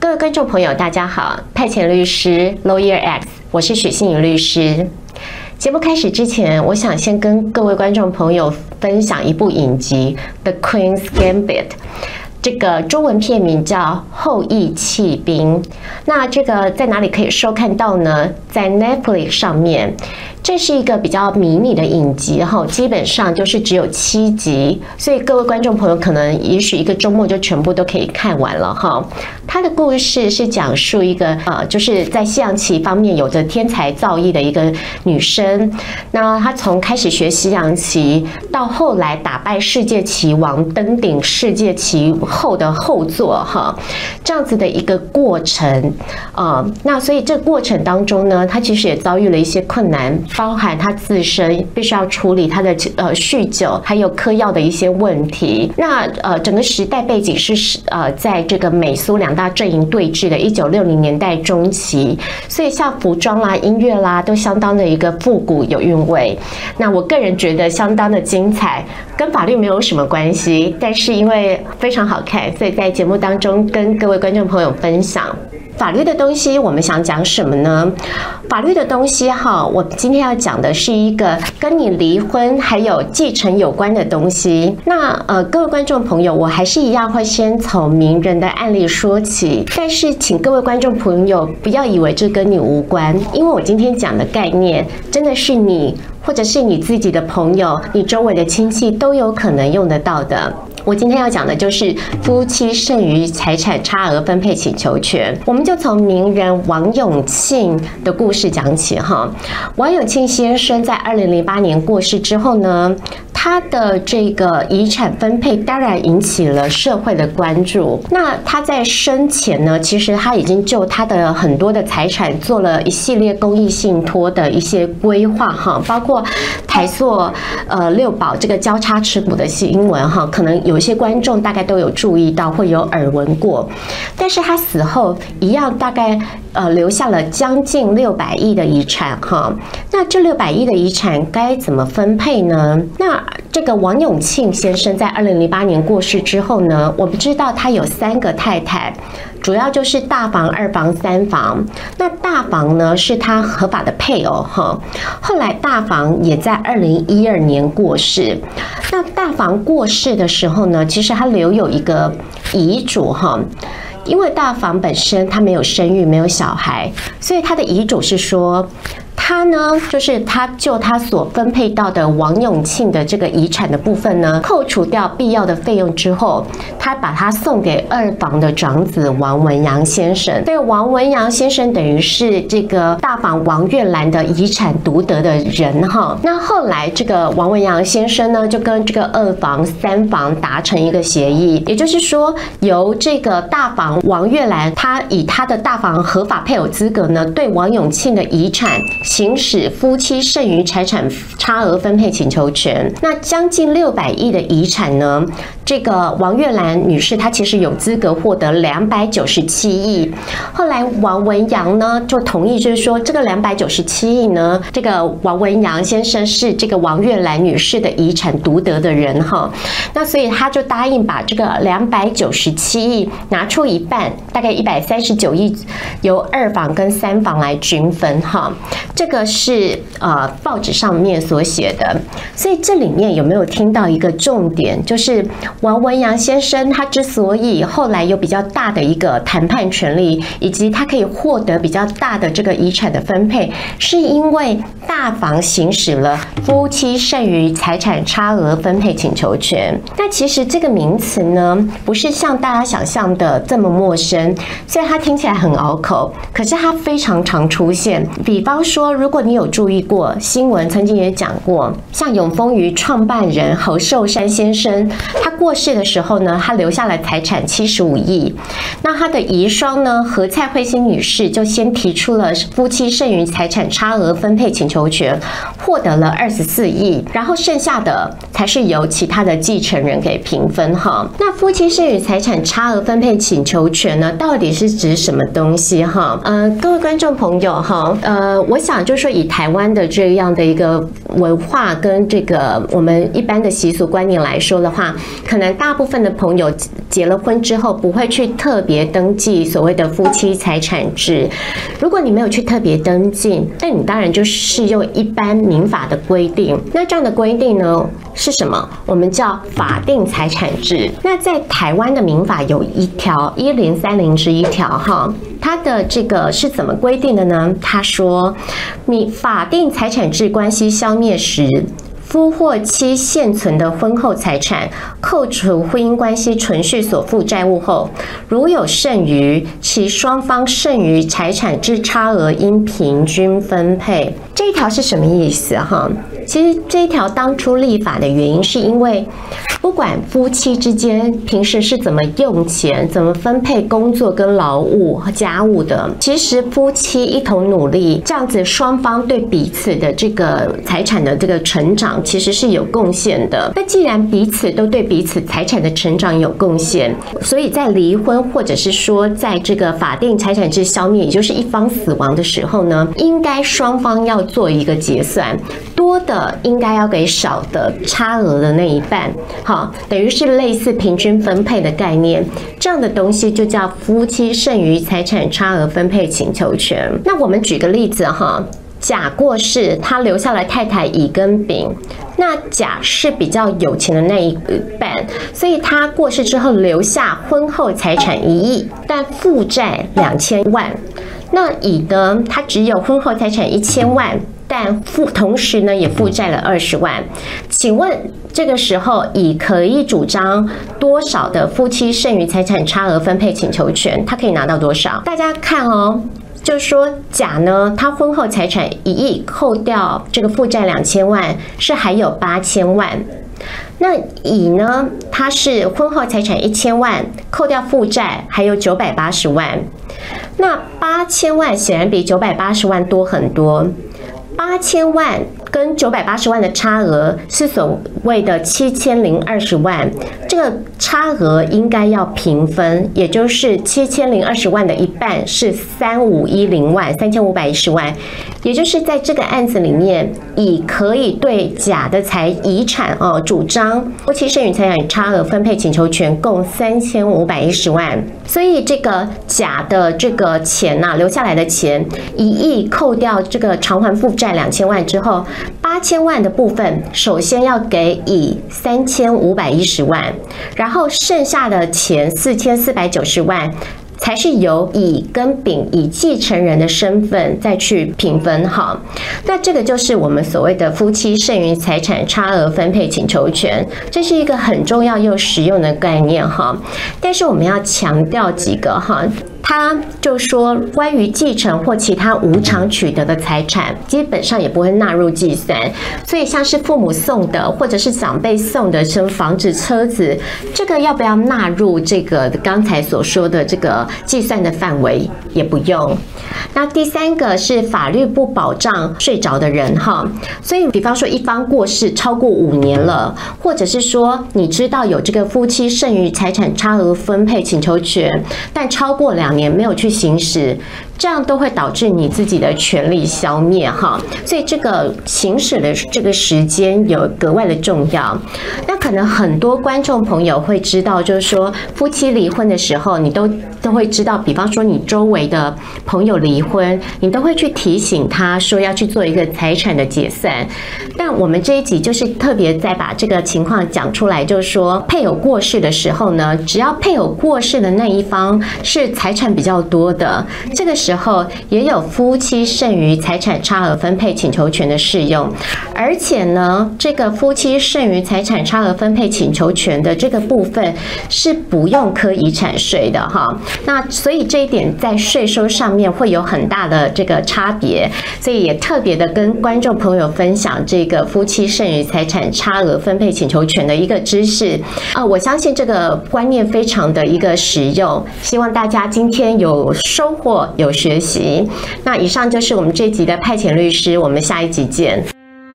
各位观众朋友，大家好，派遣律师 Lawyer X，我是许信宇律师。节目开始之前，我想先跟各位观众朋友分享一部影集《The Queen's Gambit》，这个中文片名叫《后翼弃兵》。那这个在哪里可以收看到呢？在 Netflix 上面。这是一个比较迷你的影集哈，基本上就是只有七集，所以各位观众朋友可能也许一个周末就全部都可以看完了哈。他的故事是讲述一个呃，就是在西洋棋方面有着天才造诣的一个女生，那她从开始学西洋棋到后来打败世界棋王登顶世界棋后的后座哈，这样子的一个过程啊，那所以这过程当中呢，她其实也遭遇了一些困难。包含他自身必须要处理他的呃酗酒，还有嗑药的一些问题。那呃整个时代背景是呃在这个美苏两大阵营对峙的一九六零年代中期，所以像服装啦、音乐啦都相当的一个复古有韵味。那我个人觉得相当的精彩，跟法律没有什么关系，但是因为非常好看，所以在节目当中跟各位观众朋友分享。法律的东西，我们想讲什么呢？法律的东西，哈，我今天要讲的是一个跟你离婚还有继承有关的东西。那呃，各位观众朋友，我还是一样会先从名人的案例说起，但是请各位观众朋友不要以为这跟你无关，因为我今天讲的概念真的是你或者是你自己的朋友、你周围的亲戚都有可能用得到的。我今天要讲的就是夫妻剩余财产差额分配请求权。我们就从名人王永庆的故事讲起哈。王永庆先生在二零零八年过世之后呢，他的这个遗产分配当然引起了社会的关注。那他在生前呢，其实他已经就他的很多的财产做了一系列公益信托的一些规划哈，包括台塑呃六宝这个交叉持股的新闻哈，可能有一些观众大概都有注意到，会有耳闻过。但是他死后一样大概呃留下了将近六百亿的遗产哈。那这六百亿的遗产该怎么分配呢？那这个王永庆先生在二零零八年过世之后呢，我们知道他有三个太太，主要就是大房、二房、三房。那大房呢是他合法的配偶哈。后来大房也在二零一二年过世。那大房过世的时候呢，其实他留有一个遗嘱哈，因为大房本身他没有生育，没有小孩，所以他的遗嘱是说。他呢，就是他就他所分配到的王永庆的这个遗产的部分呢，扣除掉必要的费用之后，他把它送给二房的长子王文洋先生。所以王文洋先生等于是这个大房王月兰的遗产独得的人哈。那后来这个王文洋先生呢，就跟这个二房、三房达成一个协议，也就是说，由这个大房王月兰，他以他的大房合法配偶资格呢，对王永庆的遗产。行使夫妻剩余财产差额分配请求权。那将近六百亿的遗产呢？这个王月兰女士她其实有资格获得两百九十七亿。后来王文洋呢就同意，就是说这个两百九十七亿呢，这个王文洋先生是这个王月兰女士的遗产独得的人哈。那所以他就答应把这个两百九十七亿拿出一半，大概一百三十九亿，由二房跟三房来均分哈。这个是呃报纸上面所写的，所以这里面有没有听到一个重点？就是王文洋先生他之所以后来有比较大的一个谈判权利，以及他可以获得比较大的这个遗产的分配，是因为大房行使了夫妻剩余财产差额分配请求权。那其实这个名词呢，不是像大家想象的这么陌生，虽然它听起来很拗口，可是它非常常出现。比方说如果你有注意过新闻，曾经也讲过，像永丰余创办人侯寿山先生，他过世的时候呢，他留下了财产七十五亿。那他的遗孀呢，何蔡慧欣女士就先提出了夫妻剩余财产差额分配请求权，获得了二十四亿，然后剩下的才是由其他的继承人给平分哈。那夫妻剩余财产差额分配请求权呢，到底是指什么东西哈？呃，各位观众朋友哈，呃，我想就是说以台湾的这样的一个文化跟这个我们一般的习俗观念来说的话，可能大部分的朋友结了婚之后不会去特别登记所谓的夫妻财产制。如果你没有去特别登记，那你当然就适用一般民法的规定。那这样的规定呢是什么？我们叫法定财产制。那在台湾的民法有一条一零三零之一条哈，它的这个是怎么规定的呢？他说，你法定财产制关系消灭时。夫或妻现存的婚后财产，扣除婚姻关系存续所负债务后，如有剩余，其双方剩余财产之差额应平均分配。这一条是什么意思？哈，其实这一条当初立法的原因，是因为。不管夫妻之间平时是怎么用钱、怎么分配工作跟劳务和家务的，其实夫妻一同努力，这样子双方对彼此的这个财产的这个成长，其实是有贡献的。那既然彼此都对彼此财产的成长有贡献，所以在离婚或者是说在这个法定财产制消灭，也就是一方死亡的时候呢，应该双方要做一个结算，多的应该要给少的差额的那一半。好，等于是类似平均分配的概念，这样的东西就叫夫妻剩余财产差额分配请求权。那我们举个例子哈，甲过世，他留下了太太乙跟丙，那甲是比较有钱的那一半，所以他过世之后留下婚后财产一亿，但负债两千万。那乙呢，他只有婚后财产一千万。但负同时呢，也负债了二十万。请问这个时候，乙可以主张多少的夫妻剩余财产差额分配请求权？他可以拿到多少？大家看哦，就是说甲呢，他婚后财产一亿，扣掉这个负债两千万，是还有八千万。那乙呢，他是婚后财产一千万，扣掉负债还有九百八十万。那八千万显然比九百八十万多很多。八千万跟九百八十万的差额是所谓的七千零二十万，这个差额应该要平分，也就是七千零二十万的一半是三五一零万，三千五百一十万，也就是在这个案子里面，乙可以对甲的财遗产哦主张夫妻剩余财产差额分配请求权共三千五百一十万，所以这个甲的这个钱呐、留下来的钱一亿扣掉这个偿还负债。两千万之后，八千万的部分首先要给乙三千五百一十万，然后剩下的钱四千四百九十万，才是由乙跟丙以继承人的身份再去平分哈。那这个就是我们所谓的夫妻剩余财产差额分配请求权，这是一个很重要又实用的概念哈。但是我们要强调几个哈。他就说，关于继承或其他无偿取得的财产，基本上也不会纳入计算。所以，像是父母送的，或者是长辈送的，像房子、车子，这个要不要纳入这个刚才所说的这个计算的范围？也不用。那第三个是法律不保障睡着的人哈，所以比方说一方过世超过五年了，或者是说你知道有这个夫妻剩余财产差额分配请求权，但超过两年没有去行使。这样都会导致你自己的权利消灭哈，所以这个行使的这个时间有格外的重要。那可能很多观众朋友会知道，就是说夫妻离婚的时候，你都都会知道，比方说你周围的朋友离婚，你都会去提醒他说要去做一个财产的结算。但我们这一集就是特别在把这个情况讲出来，就是说配偶过世的时候呢，只要配偶过世的那一方是财产比较多的，这个时。之后也有夫妻剩余财产差额分配请求权的适用，而且呢，这个夫妻剩余财产差额分配请求权的这个部分是不用科遗产税的哈。那所以这一点在税收上面会有很大的这个差别，所以也特别的跟观众朋友分享这个夫妻剩余财产差额分配请求权的一个知识啊，我相信这个观念非常的一个实用，希望大家今天有收获有。学习，那以上就是我们这集的派遣律师，我们下一集见。